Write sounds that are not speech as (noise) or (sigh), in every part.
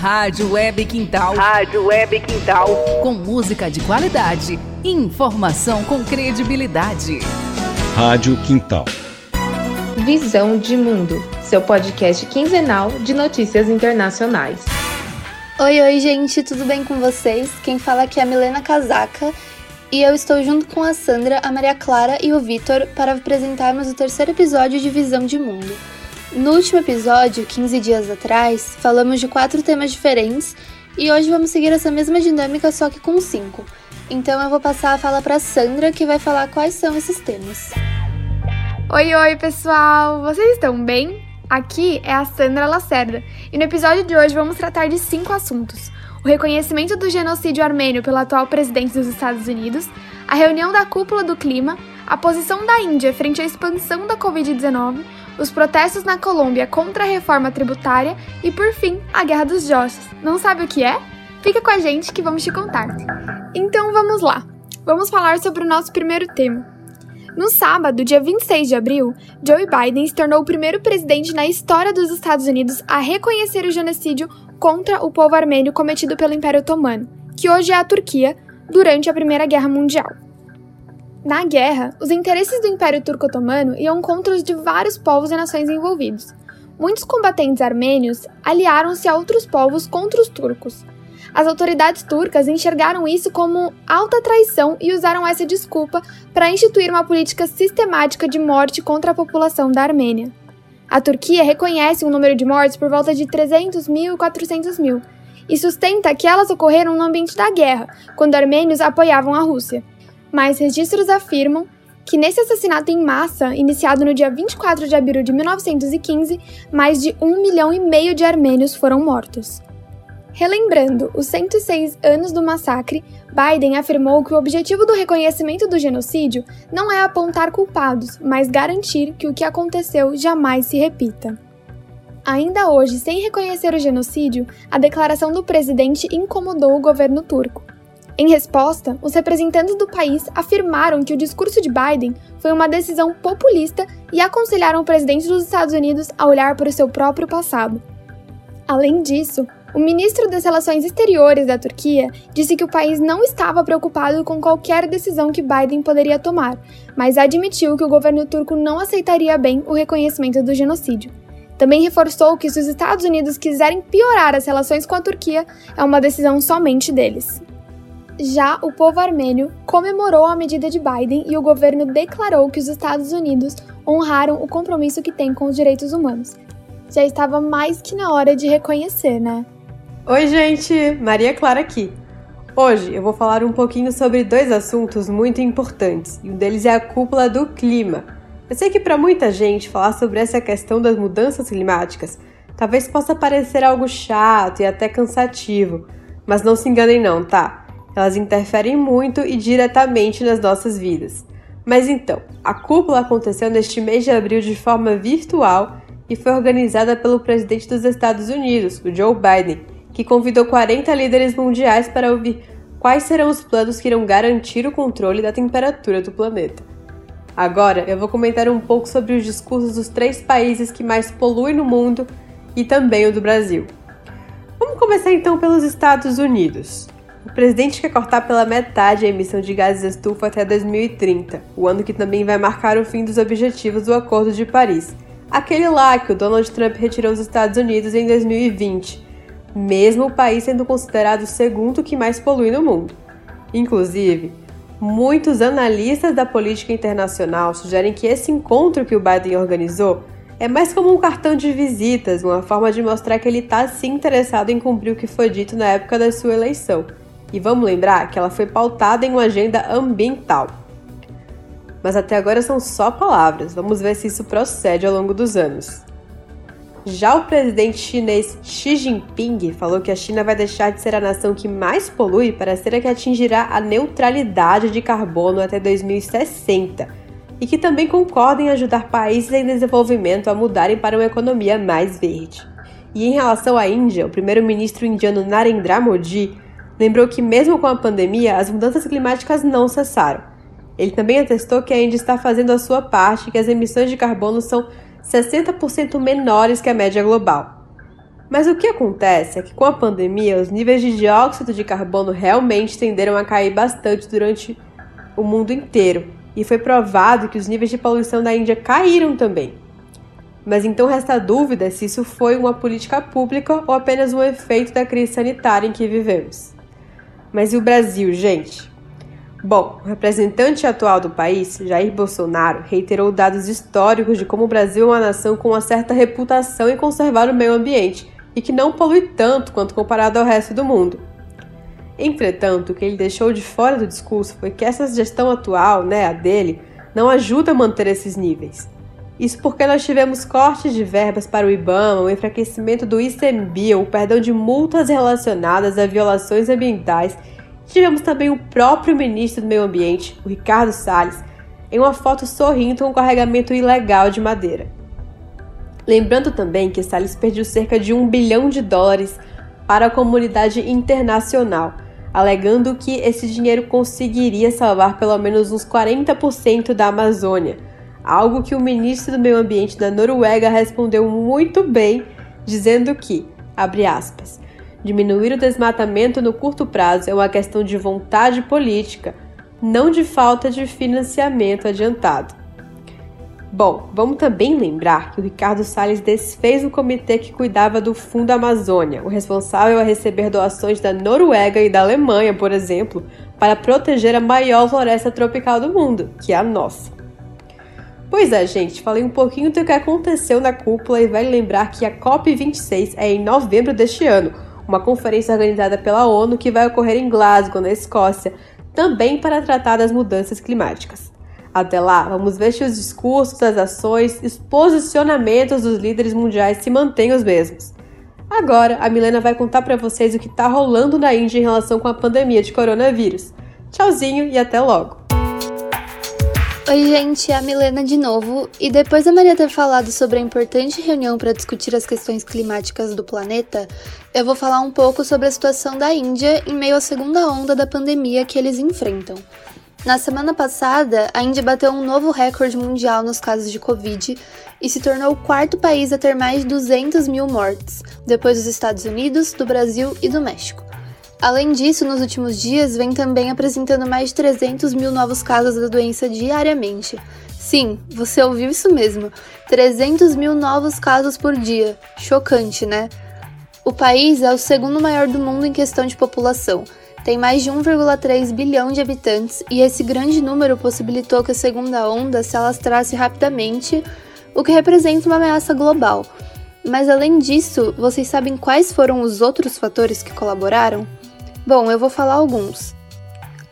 Rádio Web Quintal. Rádio Web Quintal. Com música de qualidade e informação com credibilidade. Rádio Quintal. Visão de Mundo, seu podcast quinzenal de notícias internacionais. Oi, oi, gente, tudo bem com vocês? Quem fala aqui é a Milena Casaca e eu estou junto com a Sandra, a Maria Clara e o Vitor para apresentarmos o terceiro episódio de Visão de Mundo. No último episódio, 15 dias atrás, falamos de quatro temas diferentes e hoje vamos seguir essa mesma dinâmica só que com cinco. Então eu vou passar a fala para Sandra, que vai falar quais são esses temas. Oi, oi, pessoal! Vocês estão bem? Aqui é a Sandra Lacerda e no episódio de hoje vamos tratar de cinco assuntos: o reconhecimento do genocídio armênio pelo atual presidente dos Estados Unidos, a reunião da cúpula do clima, a posição da Índia frente à expansão da Covid-19, os protestos na Colômbia contra a reforma tributária e, por fim, a Guerra dos Jossos. Não sabe o que é? Fica com a gente que vamos te contar. Então vamos lá. Vamos falar sobre o nosso primeiro tema. No sábado, dia 26 de abril, Joe Biden se tornou o primeiro presidente na história dos Estados Unidos a reconhecer o genocídio contra o povo armênio cometido pelo Império Otomano, que hoje é a Turquia, durante a Primeira Guerra Mundial. Na guerra, os interesses do Império Turco-Otomano iam contra os de vários povos e nações envolvidos. Muitos combatentes armênios aliaram-se a outros povos contra os turcos, as autoridades turcas enxergaram isso como alta traição e usaram essa desculpa para instituir uma política sistemática de morte contra a população da Armênia. A Turquia reconhece um número de mortes por volta de 300 mil e 400 mil e sustenta que elas ocorreram no ambiente da guerra, quando armênios apoiavam a Rússia. Mas registros afirmam que nesse assassinato em massa, iniciado no dia 24 de abril de 1915, mais de um milhão e meio de armênios foram mortos. Relembrando os 106 anos do massacre, Biden afirmou que o objetivo do reconhecimento do genocídio não é apontar culpados, mas garantir que o que aconteceu jamais se repita. Ainda hoje, sem reconhecer o genocídio, a declaração do presidente incomodou o governo turco. Em resposta, os representantes do país afirmaram que o discurso de Biden foi uma decisão populista e aconselharam o presidente dos Estados Unidos a olhar para o seu próprio passado. Além disso, o ministro das Relações Exteriores da Turquia disse que o país não estava preocupado com qualquer decisão que Biden poderia tomar, mas admitiu que o governo turco não aceitaria bem o reconhecimento do genocídio. Também reforçou que se os Estados Unidos quiserem piorar as relações com a Turquia, é uma decisão somente deles. Já o povo armênio comemorou a medida de Biden e o governo declarou que os Estados Unidos honraram o compromisso que tem com os direitos humanos. Já estava mais que na hora de reconhecer, né? Oi, gente! Maria Clara aqui. Hoje eu vou falar um pouquinho sobre dois assuntos muito importantes, e um deles é a cúpula do clima. Eu sei que para muita gente falar sobre essa questão das mudanças climáticas talvez possa parecer algo chato e até cansativo, mas não se enganem não, tá? Elas interferem muito e diretamente nas nossas vidas. Mas então, a cúpula aconteceu neste mês de abril de forma virtual e foi organizada pelo presidente dos Estados Unidos, o Joe Biden que convidou 40 líderes mundiais para ouvir quais serão os planos que irão garantir o controle da temperatura do planeta. Agora eu vou comentar um pouco sobre os discursos dos três países que mais poluem no mundo e também o do Brasil. Vamos começar então pelos Estados Unidos. O presidente quer cortar pela metade a emissão de gases estufa até 2030, o ano que também vai marcar o fim dos objetivos do Acordo de Paris, aquele lá que o Donald Trump retirou dos Estados Unidos em 2020 mesmo o país sendo considerado o segundo que mais polui no mundo. Inclusive, muitos analistas da política internacional sugerem que esse encontro que o Biden organizou é mais como um cartão de visitas, uma forma de mostrar que ele está sim interessado em cumprir o que foi dito na época da sua eleição. E vamos lembrar que ela foi pautada em uma agenda ambiental. Mas até agora são só palavras, vamos ver se isso procede ao longo dos anos. Já o presidente chinês Xi Jinping falou que a China vai deixar de ser a nação que mais polui para ser a que atingirá a neutralidade de carbono até 2060 e que também concorda em ajudar países em desenvolvimento a mudarem para uma economia mais verde. E em relação à Índia, o primeiro-ministro indiano Narendra Modi lembrou que, mesmo com a pandemia, as mudanças climáticas não cessaram. Ele também atestou que a Índia está fazendo a sua parte e que as emissões de carbono são 60% menores que a média global. Mas o que acontece é que com a pandemia, os níveis de dióxido de carbono realmente tenderam a cair bastante durante o mundo inteiro, e foi provado que os níveis de poluição da Índia caíram também. Mas então resta dúvida se isso foi uma política pública ou apenas um efeito da crise sanitária em que vivemos. Mas e o Brasil, gente? Bom, o representante atual do país, Jair Bolsonaro, reiterou dados históricos de como o Brasil é uma nação com uma certa reputação em conservar o meio ambiente e que não polui tanto quanto comparado ao resto do mundo. Entretanto, o que ele deixou de fora do discurso foi que essa gestão atual, né, a dele, não ajuda a manter esses níveis. Isso porque nós tivemos cortes de verbas para o IBAMA, o enfraquecimento do ICMBio, o perdão de multas relacionadas a violações ambientais. Tivemos também o próprio ministro do Meio Ambiente, o Ricardo Salles, em uma foto sorrindo com um carregamento ilegal de madeira. Lembrando também que Salles perdeu cerca de um bilhão de dólares para a comunidade internacional, alegando que esse dinheiro conseguiria salvar pelo menos uns 40% da Amazônia algo que o ministro do Meio Ambiente da Noruega respondeu muito bem, dizendo que, abre aspas, diminuir o desmatamento no curto prazo é uma questão de vontade política, não de falta de financiamento adiantado. Bom, vamos também lembrar que o Ricardo Salles desfez o comitê que cuidava do Fundo Amazônia, o responsável a receber doações da Noruega e da Alemanha, por exemplo, para proteger a maior floresta tropical do mundo, que é a nossa. Pois é, gente, falei um pouquinho do que aconteceu na cúpula e vale lembrar que a COP26 é em novembro deste ano, uma conferência organizada pela ONU que vai ocorrer em Glasgow, na Escócia, também para tratar das mudanças climáticas. Até lá, vamos ver se os discursos, as ações e os posicionamentos dos líderes mundiais se mantêm os mesmos. Agora, a Milena vai contar para vocês o que está rolando na Índia em relação com a pandemia de coronavírus. Tchauzinho e até logo! Oi, gente, é a Milena de novo. E depois da Maria ter falado sobre a importante reunião para discutir as questões climáticas do planeta, eu vou falar um pouco sobre a situação da Índia em meio à segunda onda da pandemia que eles enfrentam. Na semana passada, a Índia bateu um novo recorde mundial nos casos de Covid e se tornou o quarto país a ter mais de 200 mil mortes, depois dos Estados Unidos, do Brasil e do México. Além disso, nos últimos dias, vem também apresentando mais de 300 mil novos casos da doença diariamente. Sim, você ouviu isso mesmo: 300 mil novos casos por dia. Chocante, né? O país é o segundo maior do mundo em questão de população. Tem mais de 1,3 bilhão de habitantes e esse grande número possibilitou que a segunda onda se alastrasse rapidamente, o que representa uma ameaça global. Mas além disso, vocês sabem quais foram os outros fatores que colaboraram? Bom, eu vou falar alguns.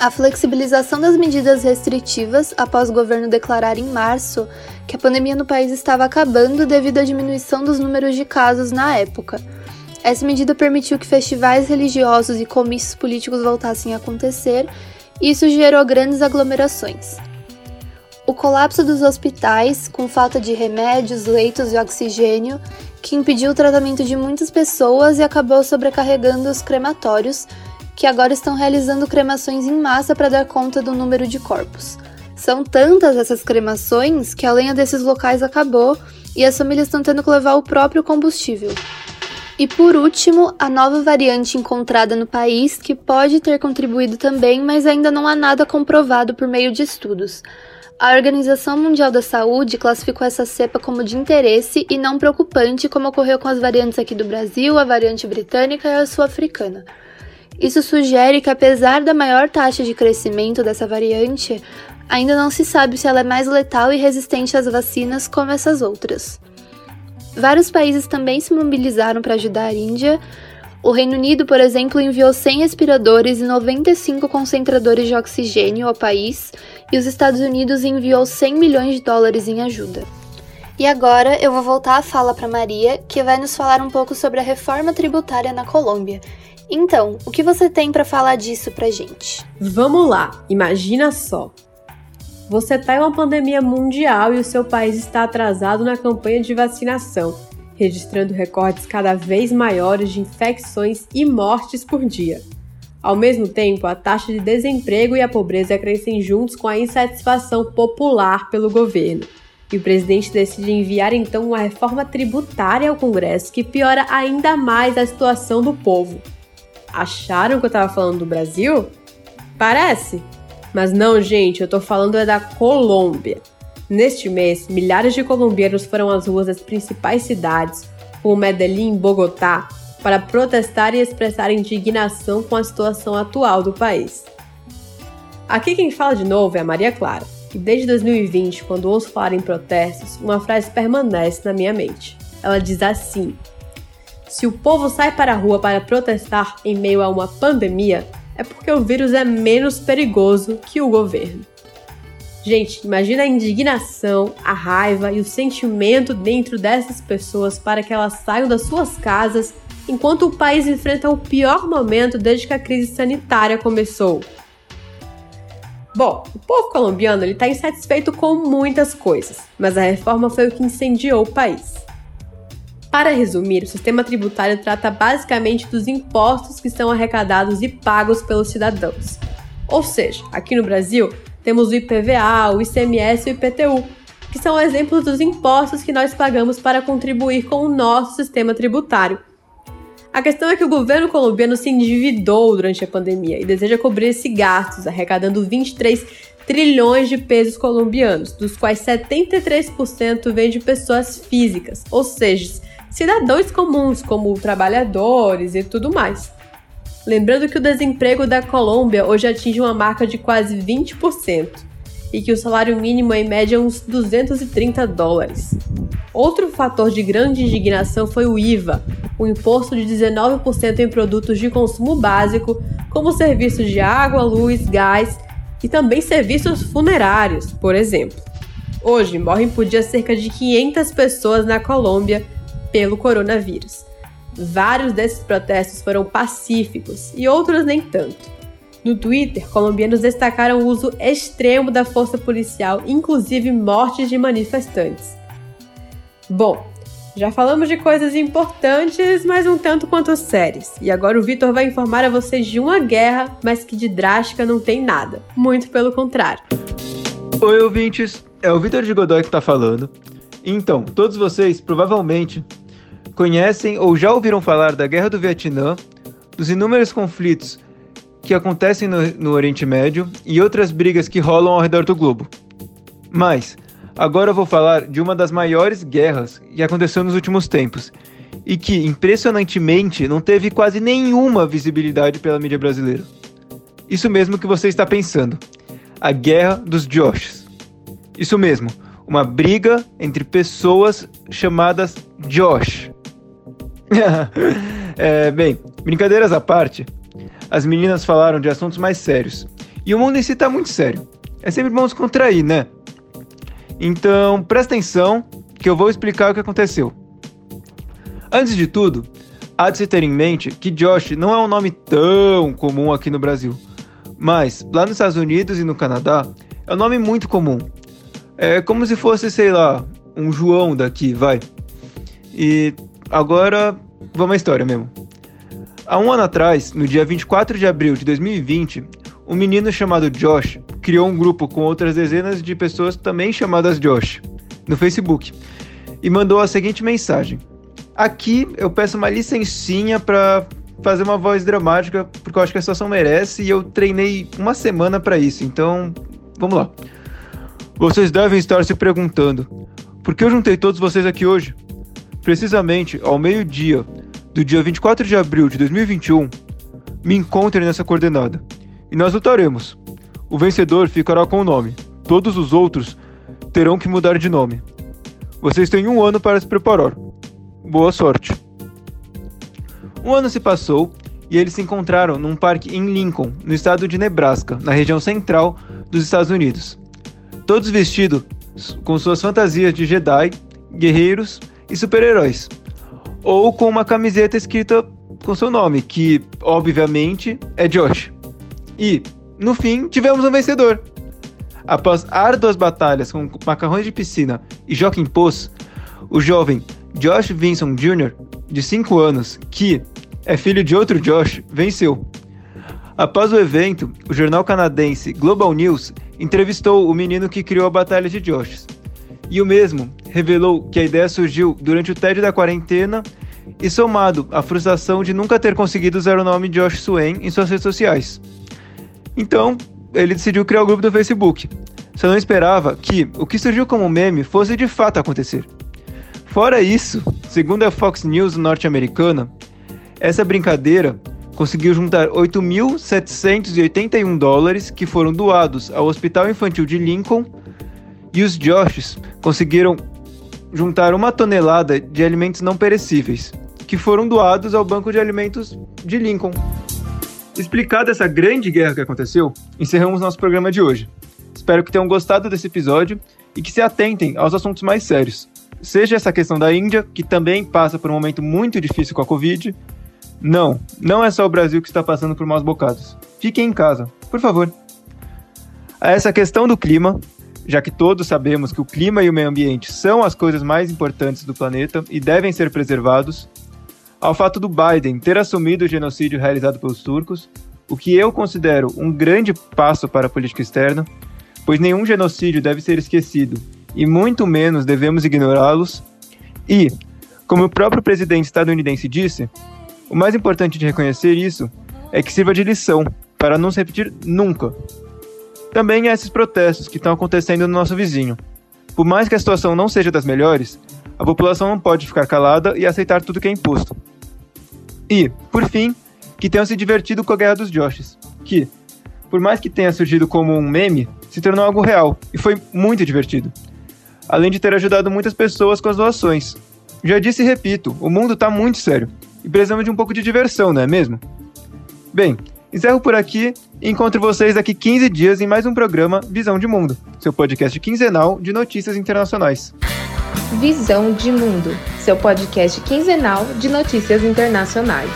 A flexibilização das medidas restritivas após o governo declarar em março que a pandemia no país estava acabando devido à diminuição dos números de casos na época. Essa medida permitiu que festivais religiosos e comícios políticos voltassem a acontecer, e isso gerou grandes aglomerações. O colapso dos hospitais, com falta de remédios, leitos e oxigênio, que impediu o tratamento de muitas pessoas e acabou sobrecarregando os crematórios, que agora estão realizando cremações em massa para dar conta do número de corpos. São tantas essas cremações que a lenha desses locais acabou e as famílias estão tendo que levar o próprio combustível. E por último, a nova variante encontrada no país que pode ter contribuído também, mas ainda não há nada comprovado por meio de estudos. A Organização Mundial da Saúde classificou essa cepa como de interesse e não preocupante, como ocorreu com as variantes aqui do Brasil, a variante britânica e a sul-africana. Isso sugere que, apesar da maior taxa de crescimento dessa variante, ainda não se sabe se ela é mais letal e resistente às vacinas como essas outras. Vários países também se mobilizaram para ajudar a Índia. O Reino Unido, por exemplo, enviou 100 respiradores e 95 concentradores de oxigênio ao país, e os Estados Unidos enviou 100 milhões de dólares em ajuda. E agora eu vou voltar a fala para Maria, que vai nos falar um pouco sobre a reforma tributária na Colômbia então, o que você tem para falar disso pra gente? Vamos lá, imagina só. Você está em uma pandemia mundial e o seu país está atrasado na campanha de vacinação, registrando recordes cada vez maiores de infecções e mortes por dia. Ao mesmo tempo, a taxa de desemprego e a pobreza crescem juntos com a insatisfação popular pelo governo. E o presidente decide enviar então uma reforma tributária ao Congresso que piora ainda mais a situação do povo. Acharam que eu estava falando do Brasil? Parece. Mas não, gente, eu tô falando é da Colômbia. Neste mês, milhares de colombianos foram às ruas das principais cidades, como Medellín e Bogotá, para protestar e expressar indignação com a situação atual do país. Aqui quem fala de novo é a Maria Clara, e desde 2020, quando ouço falar em protestos, uma frase permanece na minha mente. Ela diz assim: Se o povo sai para a rua para protestar em meio a uma pandemia, é porque o vírus é menos perigoso que o governo. Gente, imagina a indignação, a raiva e o sentimento dentro dessas pessoas para que elas saiam das suas casas enquanto o país enfrenta o pior momento desde que a crise sanitária começou. Bom, o povo colombiano está insatisfeito com muitas coisas, mas a reforma foi o que incendiou o país. Para resumir, o sistema tributário trata basicamente dos impostos que são arrecadados e pagos pelos cidadãos. Ou seja, aqui no Brasil, temos o IPVA, o ICMS e o IPTU, que são exemplos dos impostos que nós pagamos para contribuir com o nosso sistema tributário. A questão é que o governo colombiano se endividou durante a pandemia e deseja cobrir esses gastos, arrecadando 23 trilhões de pesos colombianos, dos quais 73% vem de pessoas físicas, ou seja, cidadãos comuns, como trabalhadores e tudo mais. Lembrando que o desemprego da Colômbia hoje atinge uma marca de quase 20% e que o salário mínimo é em média uns 230 dólares. Outro fator de grande indignação foi o IVA, o um imposto de 19% em produtos de consumo básico, como serviços de água, luz, gás e também serviços funerários, por exemplo. Hoje morrem por dia cerca de 500 pessoas na Colômbia pelo coronavírus. Vários desses protestos foram pacíficos e outros nem tanto. No Twitter, colombianos destacaram o uso extremo da força policial, inclusive mortes de manifestantes. Bom, já falamos de coisas importantes, mas um tanto quanto sérias. E agora o Vitor vai informar a vocês de uma guerra, mas que de drástica não tem nada. Muito pelo contrário. Oi, ouvintes. É o Vitor de Godoy que tá falando. Então, todos vocês provavelmente conhecem ou já ouviram falar da Guerra do Vietnã, dos inúmeros conflitos que acontecem no, no Oriente Médio e outras brigas que rolam ao redor do globo. Mas, agora eu vou falar de uma das maiores guerras que aconteceu nos últimos tempos e que, impressionantemente, não teve quase nenhuma visibilidade pela mídia brasileira. Isso mesmo que você está pensando. A Guerra dos Joshes. Isso mesmo, uma briga entre pessoas chamadas Josh. (laughs) é, bem, brincadeiras à parte, as meninas falaram de assuntos mais sérios. E o mundo em si tá muito sério. É sempre bom se contrair, né? Então, presta atenção que eu vou explicar o que aconteceu. Antes de tudo, há de se ter em mente que Josh não é um nome tão comum aqui no Brasil. Mas, lá nos Estados Unidos e no Canadá, é um nome muito comum. É como se fosse, sei lá, um João daqui, vai. E agora, vamos à história mesmo. Há um ano atrás, no dia 24 de abril de 2020, um menino chamado Josh criou um grupo com outras dezenas de pessoas também chamadas Josh no Facebook e mandou a seguinte mensagem: Aqui eu peço uma licencinha para fazer uma voz dramática porque eu acho que a situação merece e eu treinei uma semana para isso. Então, vamos lá. Vocês devem estar se perguntando: por que eu juntei todos vocês aqui hoje? Precisamente ao meio-dia do dia 24 de abril de 2021, me encontre nessa coordenada. E nós lutaremos. O vencedor ficará com o nome. Todos os outros terão que mudar de nome. Vocês têm um ano para se preparar. Boa sorte. Um ano se passou e eles se encontraram num parque em Lincoln, no estado de Nebraska, na região central dos Estados Unidos. Todos vestidos com suas fantasias de Jedi, guerreiros e super-heróis ou com uma camiseta escrita com seu nome, que obviamente é Josh. E, no fim, tivemos um vencedor. Após árduas batalhas com macarrões de piscina e Joaquim Poço, o jovem Josh Vinson Jr., de 5 anos, que é filho de outro Josh, venceu. Após o evento, o jornal canadense Global News entrevistou o menino que criou a Batalha de Josh. E o mesmo revelou que a ideia surgiu durante o tédio da quarentena e somado à frustração de nunca ter conseguido usar o nome Josh Swain em suas redes sociais. Então, ele decidiu criar o grupo do Facebook. Só não esperava que o que surgiu como meme fosse de fato acontecer. Fora isso, segundo a Fox News norte-americana, essa brincadeira conseguiu juntar 8.781 dólares que foram doados ao Hospital Infantil de Lincoln e os Joshes conseguiram juntar uma tonelada de alimentos não perecíveis, que foram doados ao Banco de Alimentos de Lincoln. Explicada essa grande guerra que aconteceu, encerramos nosso programa de hoje. Espero que tenham gostado desse episódio e que se atentem aos assuntos mais sérios. Seja essa questão da Índia, que também passa por um momento muito difícil com a Covid. Não, não é só o Brasil que está passando por maus bocados. Fiquem em casa, por favor. A essa questão do clima, já que todos sabemos que o clima e o meio ambiente são as coisas mais importantes do planeta e devem ser preservados, ao fato do Biden ter assumido o genocídio realizado pelos turcos, o que eu considero um grande passo para a política externa, pois nenhum genocídio deve ser esquecido e muito menos devemos ignorá-los, e, como o próprio presidente estadunidense disse, o mais importante de reconhecer isso é que sirva de lição para não se repetir nunca também há esses protestos que estão acontecendo no nosso vizinho. Por mais que a situação não seja das melhores, a população não pode ficar calada e aceitar tudo que é imposto. E, por fim, que tenham se divertido com a Guerra dos Joshes, que, por mais que tenha surgido como um meme, se tornou algo real e foi muito divertido. Além de ter ajudado muitas pessoas com as doações. Já disse e repito, o mundo está muito sério e precisamos de um pouco de diversão, não é mesmo? Bem, Encerro por aqui e encontro vocês daqui 15 dias em mais um programa Visão de Mundo, seu podcast quinzenal de notícias internacionais. Visão de Mundo, seu podcast quinzenal de notícias internacionais.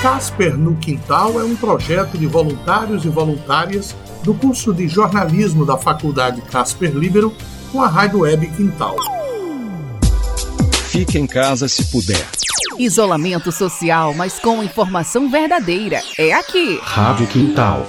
Casper no Quintal é um projeto de voluntários e voluntárias do curso de jornalismo da Faculdade Casper Libero com a Rádio Web Quintal. Fique em casa se puder. Isolamento social, mas com informação verdadeira. É aqui. Rádio Quintal.